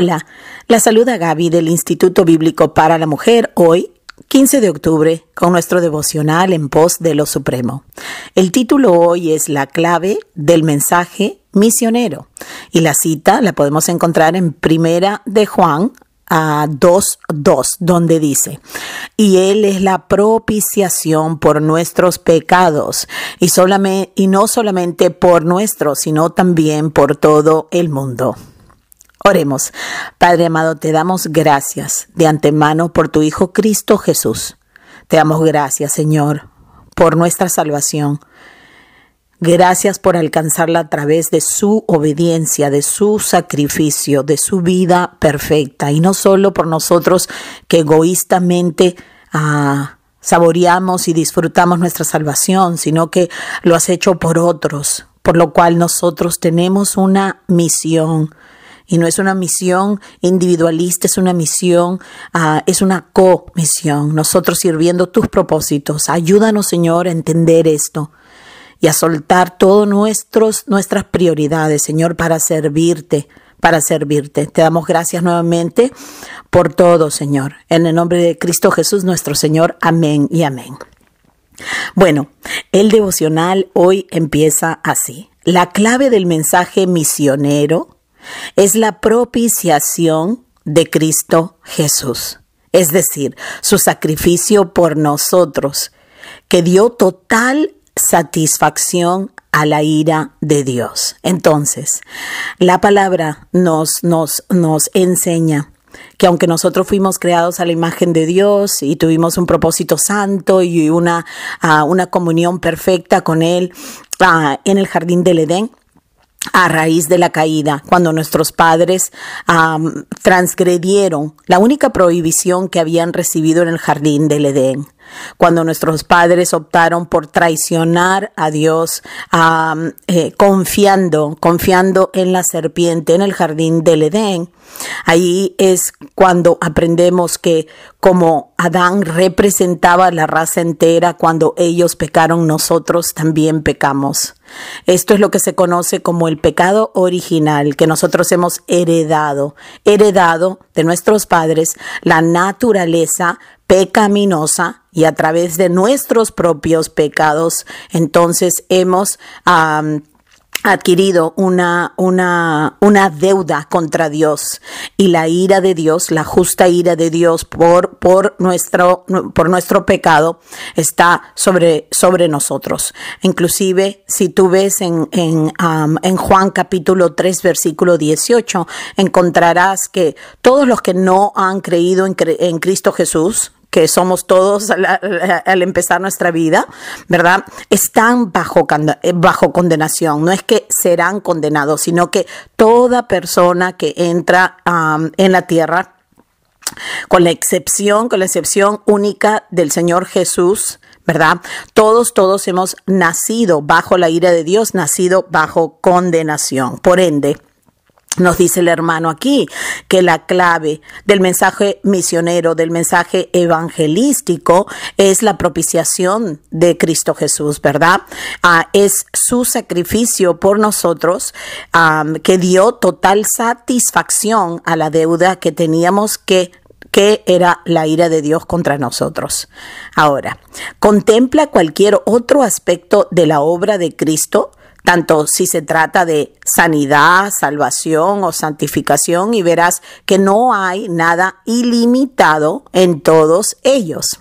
Hola, la saluda Gaby del Instituto Bíblico para la Mujer hoy, 15 de octubre, con nuestro devocional en pos de lo Supremo. El título hoy es La clave del mensaje misionero y la cita la podemos encontrar en Primera de Juan a 2.2, donde dice, y Él es la propiciación por nuestros pecados, y, solamente, y no solamente por nuestros, sino también por todo el mundo. Oremos. Padre amado, te damos gracias de antemano por tu Hijo Cristo Jesús. Te damos gracias, Señor, por nuestra salvación. Gracias por alcanzarla a través de su obediencia, de su sacrificio, de su vida perfecta. Y no solo por nosotros que egoístamente ah, saboreamos y disfrutamos nuestra salvación, sino que lo has hecho por otros, por lo cual nosotros tenemos una misión y no es una misión individualista, es una misión, uh, es una comisión. Nosotros sirviendo tus propósitos. Ayúdanos, Señor, a entender esto y a soltar todas nuestras prioridades, Señor, para servirte, para servirte. Te damos gracias nuevamente por todo, Señor. En el nombre de Cristo Jesús, nuestro Señor. Amén y amén. Bueno, el devocional hoy empieza así. La clave del mensaje misionero es la propiciación de Cristo Jesús, es decir, su sacrificio por nosotros, que dio total satisfacción a la ira de Dios. Entonces, la palabra nos, nos, nos enseña que aunque nosotros fuimos creados a la imagen de Dios y tuvimos un propósito santo y una, uh, una comunión perfecta con Él uh, en el jardín del Edén, a raíz de la caída, cuando nuestros padres um, transgredieron la única prohibición que habían recibido en el jardín del Edén cuando nuestros padres optaron por traicionar a Dios, eh, confiando, confiando en la serpiente en el jardín del Edén. Ahí es cuando aprendemos que como Adán representaba la raza entera, cuando ellos pecaron, nosotros también pecamos. Esto es lo que se conoce como el pecado original que nosotros hemos heredado, heredado de nuestros padres la naturaleza pecaminosa y a través de nuestros propios pecados, entonces hemos adquirido una, una, una deuda contra Dios y la ira de Dios, la justa ira de Dios por, por, nuestro, por nuestro pecado está sobre, sobre nosotros. Inclusive, si tú ves en, en, Juan capítulo 3, versículo 18, encontrarás que todos los que no han creído en Cristo Jesús, que somos todos al, empezar nuestra vida, ¿verdad? Están bajo, eh, bajo condenación. No es que serán condenados, sino que toda persona que entra en la tierra, con la excepción, con la excepción única del Señor Jesús, ¿verdad? Todos, todos hemos nacido bajo la ira de Dios, nacido bajo condenación. Por ende, nos dice el hermano aquí que la clave del mensaje misionero, del mensaje evangelístico, es la propiciación de Cristo Jesús, ¿verdad? Ah, es su sacrificio por nosotros que dio total satisfacción a la deuda que teníamos que que era la ira de Dios contra nosotros. Ahora, contempla cualquier otro aspecto de la obra de Cristo tanto si se trata de sanidad, salvación o santificación, y verás que no hay nada ilimitado en todos ellos.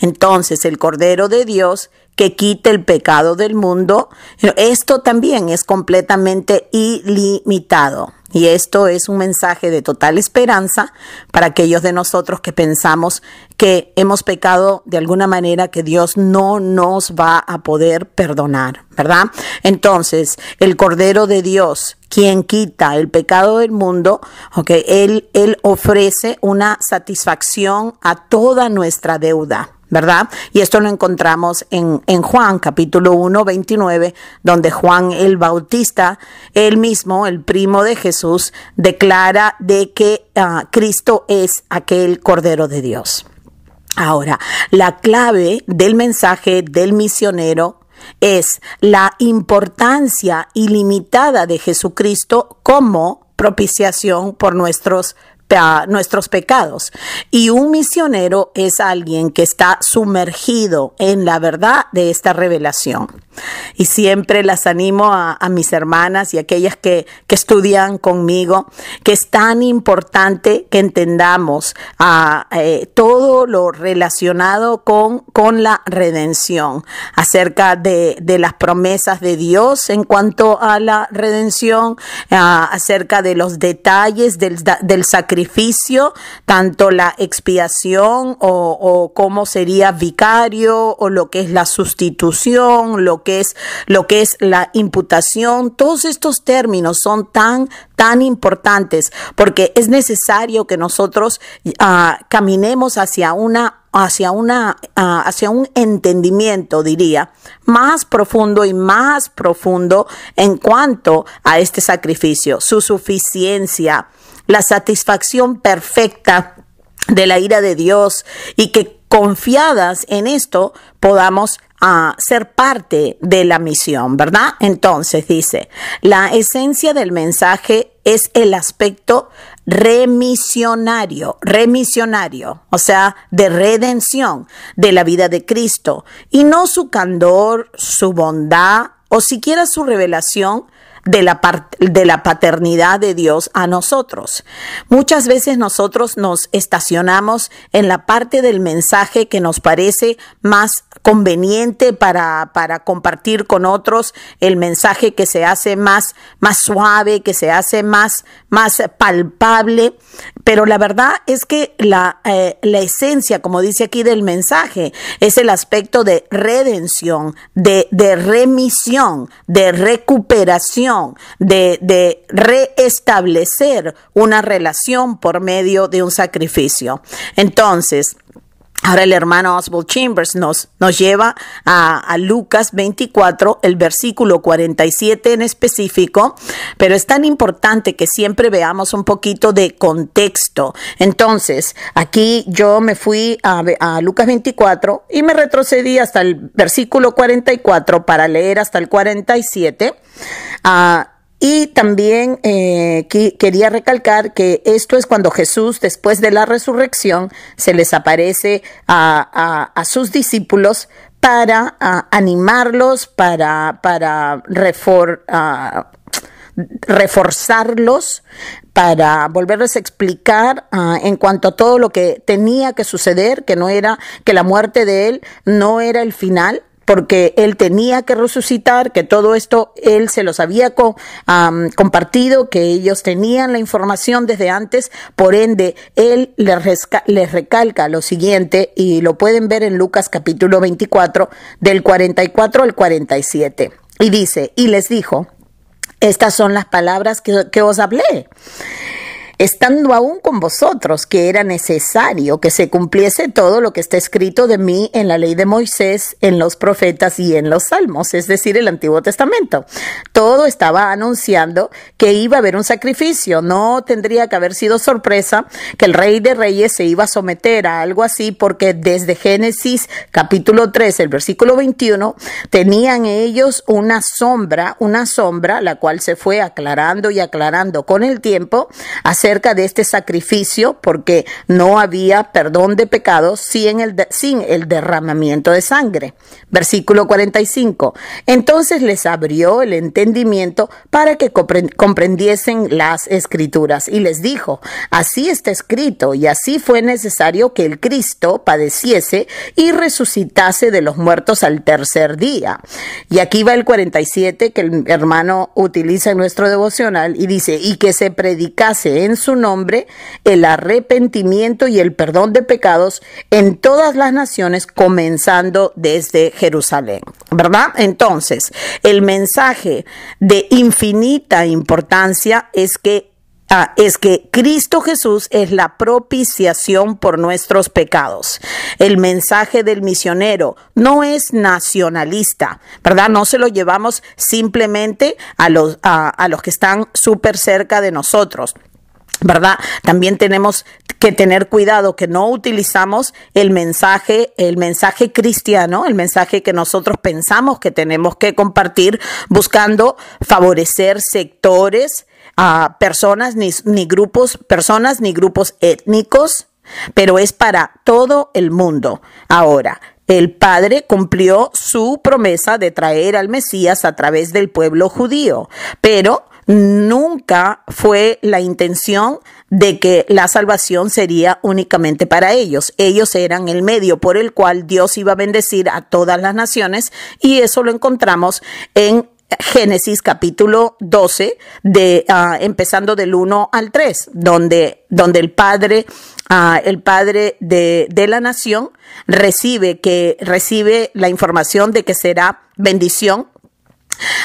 Entonces el Cordero de Dios que quite el pecado del mundo, esto también es completamente ilimitado. Y esto es un mensaje de total esperanza para aquellos de nosotros que pensamos que hemos pecado de alguna manera que Dios no nos va a poder perdonar, ¿verdad? Entonces, el Cordero de Dios, quien quita el pecado del mundo, ok, él, él ofrece una satisfacción a toda nuestra deuda. ¿Verdad? Y esto lo encontramos en, en, Juan capítulo 1, 29, donde Juan el Bautista, él mismo, el primo de Jesús, declara de que uh, Cristo es aquel Cordero de Dios. Ahora, la clave del mensaje del misionero es la importancia ilimitada de Jesucristo como propiciación por nuestros nuestros pecados. Y un misionero es alguien que está sumergido en la verdad de esta revelación. Y siempre las animo a, mis hermanas y aquellas que, que, estudian conmigo, que es tan importante que entendamos a, eh, todo lo relacionado con, con la redención, acerca de, de, las promesas de Dios en cuanto a la redención, acerca de los detalles del, del sacrificio sacrificio, tanto la expiación o, cómo sería vicario o lo que es la sustitución, lo que es lo que es la imputación, todos estos términos son tan tan importantes porque es necesario que nosotros uh, caminemos hacia una hacia una uh, hacia un entendimiento diría más profundo y más profundo en cuanto a este sacrificio su suficiencia la satisfacción perfecta de la ira de Dios y que confiadas en esto podamos uh, ser parte de la misión, ¿verdad? Entonces dice, la esencia del mensaje es el aspecto remisionario, remisionario, o sea, de redención de la vida de Cristo, y no su candor, su bondad o siquiera su revelación de la, de la paternidad de Dios a nosotros. Muchas veces nosotros nos estacionamos en la parte del mensaje que nos parece más conveniente para, para compartir con otros, el mensaje que se hace más, más suave, que se hace más, más palpable. Pero la verdad es que la, eh, la esencia, como dice aquí del mensaje, es el aspecto de redención, de, de remisión, de recuperación de, de reestablecer una relación por medio de un sacrificio. Entonces, Ahora el hermano Oswald Chambers nos, nos lleva a, a, Lucas 24, el versículo 47 en específico, pero es tan importante que siempre veamos un poquito de contexto. Entonces, aquí yo me fui a, a Lucas 24 y me retrocedí hasta el versículo 44 para leer hasta el 47. Uh, y también eh, quería recalcar que esto es cuando Jesús, después de la resurrección, se les aparece a, sus discípulos para animarlos, para, refor, reforzarlos, para volverles a explicar en cuanto a todo lo que tenía que suceder, que no era, que la muerte de él no era el final, porque él tenía que resucitar, que todo esto él se los había compartido, que ellos tenían la información desde antes, por ende, él les, recalca lo siguiente y lo pueden ver en Lucas capítulo 24, del 44 al 47. Y dice, y les dijo, estas son las palabras que os hablé estando aún con vosotros, que era necesario que se cumpliese todo lo que está escrito de mí en la ley de Moisés, en los profetas y en los salmos, es decir, el Antiguo Testamento. Todo estaba anunciando que iba a haber un sacrificio. No tendría que haber sido sorpresa que el rey de reyes se iba a someter a algo así, porque desde Génesis capítulo 3, el versículo 21, tenían ellos una sombra, una sombra, la cual se fue aclarando y aclarando con el tiempo, acerca de este sacrificio porque no había perdón de pecados sin el, sin el derramamiento de sangre. Versículo 45. Entonces les abrió el entendimiento para que comprendiesen las escrituras y les dijo, así está escrito y así fue necesario que el Cristo padeciese y resucitase de los muertos al tercer día. Y aquí va el 47 que el hermano utiliza en nuestro devocional y dice, y que se predicase en su nombre el arrepentimiento y el perdón de pecados en todas las naciones, comenzando desde Jerusalén. ¿Verdad? Entonces, el mensaje de infinita importancia es que Ah, es que Cristo Jesús es la propiciación por nuestros pecados. El mensaje del misionero no es nacionalista, ¿verdad? No se lo llevamos simplemente a los, a los que están súper cerca de nosotros. ¿Verdad? También tenemos que tener cuidado que no utilizamos el mensaje, el mensaje cristiano, el mensaje que nosotros pensamos que tenemos que compartir buscando favorecer sectores a personas ni, ni grupos, personas ni grupos étnicos, pero es para todo el mundo. Ahora, el Padre cumplió su promesa de traer al Mesías a través del pueblo judío, pero nunca fue la intención de que la salvación sería únicamente para ellos. Ellos eran el medio por el cual Dios iba a bendecir a todas las naciones y eso lo encontramos en Génesis capítulo 12, de, uh, empezando del 1 al 3, donde, donde el padre, uh, el padre de, de la nación recibe que, recibe la información de que será bendición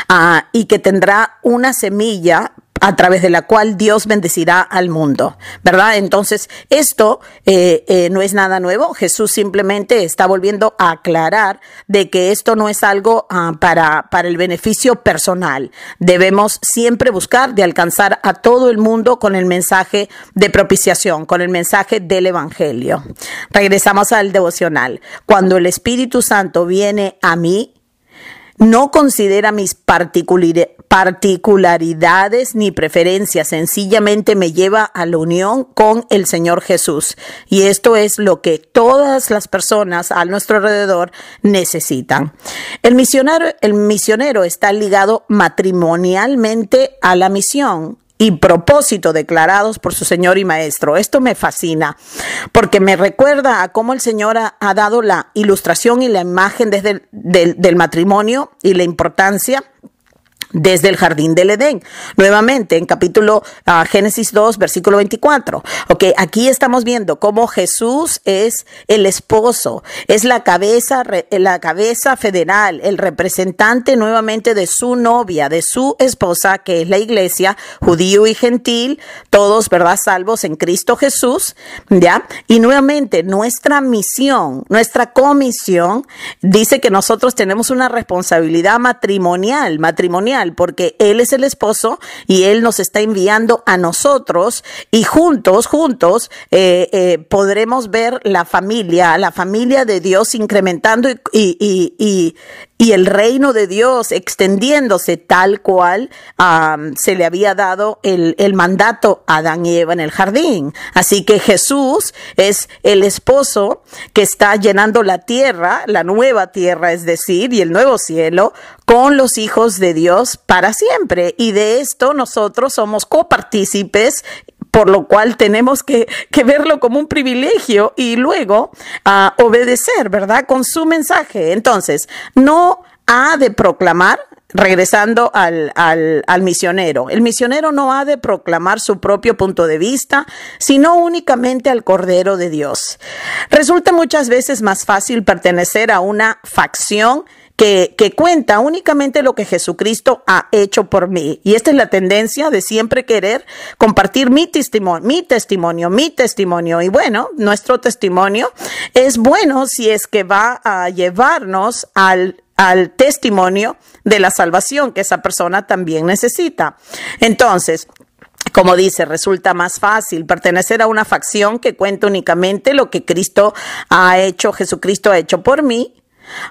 Uh, y que tendrá una semilla a través de la cual Dios bendecirá al mundo, ¿verdad? Entonces, esto eh, eh, no es nada nuevo. Jesús simplemente está volviendo a aclarar de que esto no es algo uh, para, para el beneficio personal. Debemos siempre buscar de alcanzar a todo el mundo con el mensaje de propiciación, con el mensaje del Evangelio. Regresamos al devocional. Cuando el Espíritu Santo viene a mí, no considera mis particularidades ni preferencias, sencillamente me lleva a la unión con el Señor Jesús. Y esto es lo que todas las personas a nuestro alrededor necesitan. El misionero, el misionero está ligado matrimonialmente a la misión y propósito declarados por su Señor y Maestro. Esto me fascina porque me recuerda a cómo el Señor ha, dado la ilustración y la imagen desde el, del matrimonio y la importancia desde el jardín del Edén. Nuevamente, en capítulo uh, Génesis 2, versículo 24. Ok, aquí estamos viendo cómo Jesús es el esposo, es la cabeza, la cabeza federal, el representante nuevamente de su novia, de su esposa, que es la iglesia, judío y gentil, todos, ¿verdad? Salvos en Cristo Jesús, ¿ya? Y nuevamente, nuestra misión, nuestra comisión, dice que nosotros tenemos una responsabilidad matrimonial, matrimonial porque Él es el esposo y Él nos está enviando a nosotros y juntos, juntos, eh, eh, podremos ver la familia, la familia de Dios incrementando y, y, y, y el reino de Dios extendiéndose tal cual se le había dado el, el mandato a Adán y Eva en el jardín. Así que Jesús es el esposo que está llenando la tierra, la nueva tierra, es decir, y el nuevo cielo, con los hijos de Dios para siempre. Y de esto nosotros somos copartícipes por lo cual tenemos que, verlo como un privilegio y luego uh, obedecer, ¿verdad? Con su mensaje. Entonces, no ha de proclamar, regresando al, al, misionero, el misionero no ha de proclamar su propio punto de vista, sino únicamente al Cordero de Dios. Resulta muchas veces más fácil pertenecer a una facción que, que, cuenta únicamente lo que Jesucristo ha hecho por mí. Y esta es la tendencia de siempre querer compartir mi testimonio, mi testimonio, mi testimonio. Y bueno, nuestro testimonio es bueno si es que va a llevarnos al al testimonio de la salvación que esa persona también necesita. Entonces, como dice, resulta más fácil pertenecer a una facción que cuenta únicamente lo que Cristo ha hecho, Jesucristo ha hecho por mí,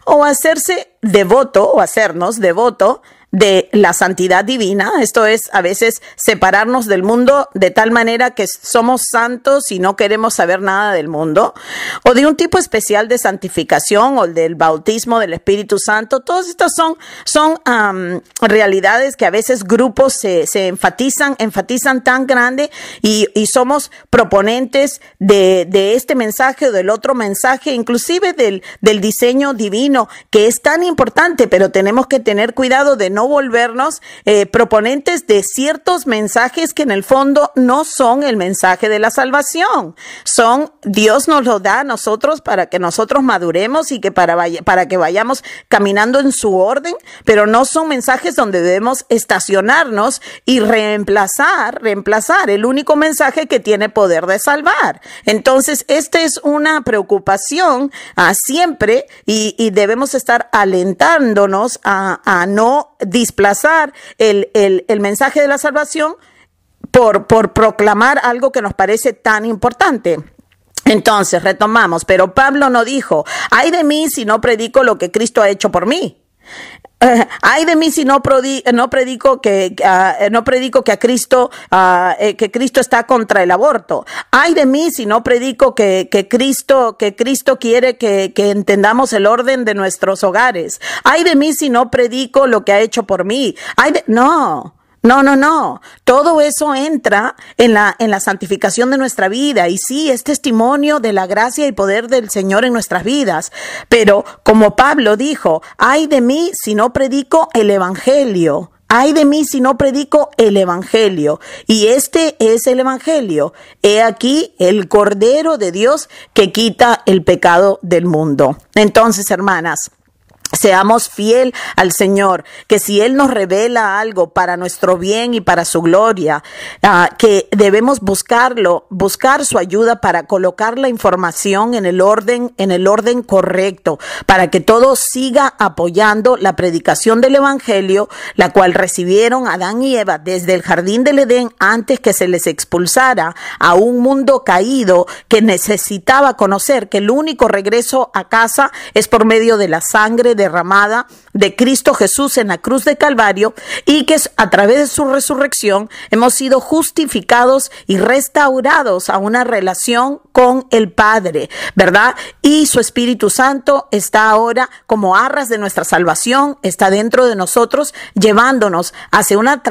o hacerse devoto o hacernos devoto de la santidad divina, esto es a veces separarnos del mundo de tal manera que somos santos y no queremos saber nada del mundo, o de un tipo especial de santificación o del bautismo del Espíritu Santo, todos estos son, son realidades que a veces grupos se, se enfatizan, enfatizan tan grande y, y somos proponentes de, de, este mensaje o del otro mensaje, inclusive del, del diseño divino, que es tan importante, pero tenemos que tener cuidado de no no volvernos eh, proponentes de ciertos mensajes que en el fondo no son el mensaje de la salvación. Son, Dios nos lo da a nosotros para que nosotros maduremos y que para, para que vayamos caminando en su orden, pero no son mensajes donde debemos estacionarnos y reemplazar, reemplazar el único mensaje que tiene poder de salvar. Entonces, esta es una preocupación uh, siempre y, y, debemos estar alentándonos a, a no displazar el, el, el mensaje de la salvación por, por proclamar algo que nos parece tan importante. Entonces, retomamos, pero Pablo no dijo, ay de mí si no predico lo que Cristo ha hecho por mí. Eh, ay de mí si no, no predico que ah, no predico que a Cristo ah, eh, que Cristo está contra el aborto. Ay de mí si no predico que, que Cristo que Cristo quiere que, que entendamos el orden de nuestros hogares. Ay de mí si no predico lo que ha hecho por mí. Ay de, no. No, no, no. Todo eso entra en la, en la santificación de nuestra vida. Y sí, es testimonio de la gracia y poder del Señor en nuestras vidas. Pero como Pablo dijo, ay de mí si no predico el Evangelio. Ay de mí si no predico el Evangelio. Y este es el Evangelio. He aquí el Cordero de Dios que quita el pecado del mundo. Entonces, hermanas, Seamos fiel al Señor, que si Él nos revela algo para nuestro bien y para su gloria, ah, que debemos buscarlo, buscar su ayuda para colocar la información en el orden, en el orden correcto, para que todo siga apoyando la predicación del Evangelio, la cual recibieron Adán y Eva desde el jardín del Edén antes que se les expulsara a un mundo caído que necesitaba conocer que el único regreso a casa es por medio de la sangre de derramada de Cristo Jesús en la cruz de Calvario y que a través de su resurrección hemos sido justificados y restaurados a una relación con el Padre, ¿verdad? Y su Espíritu Santo está ahora como arras de nuestra salvación, está dentro de nosotros, llevándonos hacia una,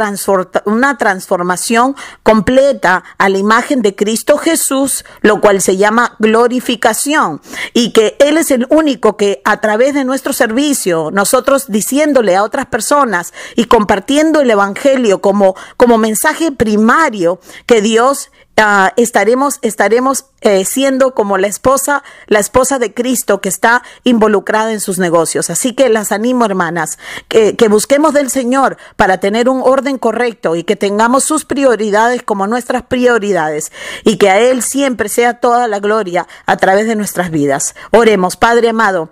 una transformación completa a la imagen de Cristo Jesús, lo cual se llama glorificación, y que Él es el único que a través de nuestro servicio, nosotros diciéndole a otras personas y compartiendo el Evangelio como, como mensaje primario que Dios ah, estaremos, estaremos eh, siendo como la esposa, la esposa de Cristo que está involucrada en sus negocios. Así que las animo, hermanas, que, que busquemos del Señor para tener un orden correcto y que tengamos sus prioridades como nuestras prioridades y que a Él siempre sea toda la gloria a través de nuestras vidas. Oremos, Padre amado.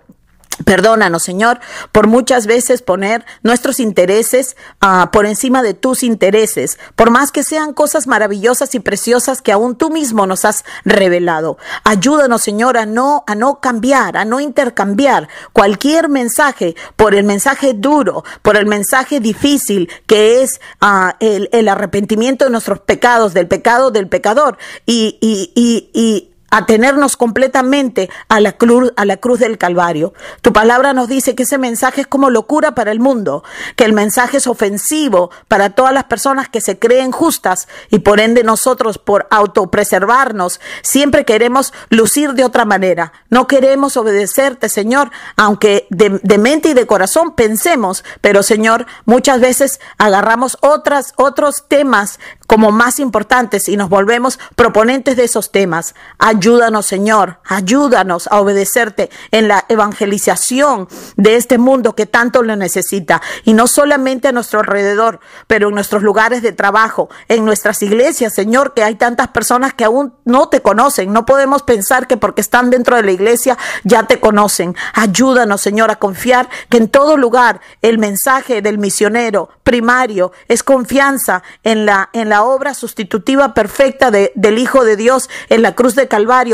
Perdónanos, Señor, por muchas veces poner nuestros intereses uh, por encima de tus intereses, por más que sean cosas maravillosas y preciosas que aún tú mismo nos has revelado. Ayúdanos, Señor, a no, a no cambiar, a no intercambiar cualquier mensaje por el mensaje duro, por el mensaje difícil que es uh, el, el, arrepentimiento de nuestros pecados, del pecado del pecador y, y, y, y atenernos completamente a la cruz, a la cruz del Calvario. Tu palabra nos dice que ese mensaje es como locura para el mundo, que el mensaje es ofensivo para todas las personas que se creen justas y por ende nosotros por autopreservarnos siempre queremos lucir de otra manera. No queremos obedecerte, Señor, aunque de, mente y de corazón pensemos, pero Señor, muchas veces agarramos otras, otros temas como más importantes y nos volvemos proponentes de esos temas. Ayúdanos, Señor, ayúdanos a obedecerte en la evangelización de este mundo que tanto lo necesita. Y no solamente a nuestro alrededor, pero en nuestros lugares de trabajo, en nuestras iglesias, Señor, que hay tantas personas que aún no te conocen. No podemos pensar que porque están dentro de la iglesia ya te conocen. Ayúdanos, Señor, a confiar que en todo lugar el mensaje del misionero primario es confianza en la, en la obra sustitutiva perfecta de, del Hijo de Dios en la cruz de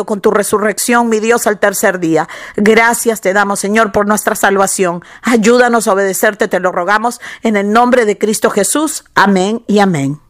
Con tu resurrección, mi Dios, al tercer día. Gracias te damos, Señor, por nuestra salvación. Ayúdanos a obedecerte, te lo rogamos, en el nombre de Cristo Jesús. Amén y amén.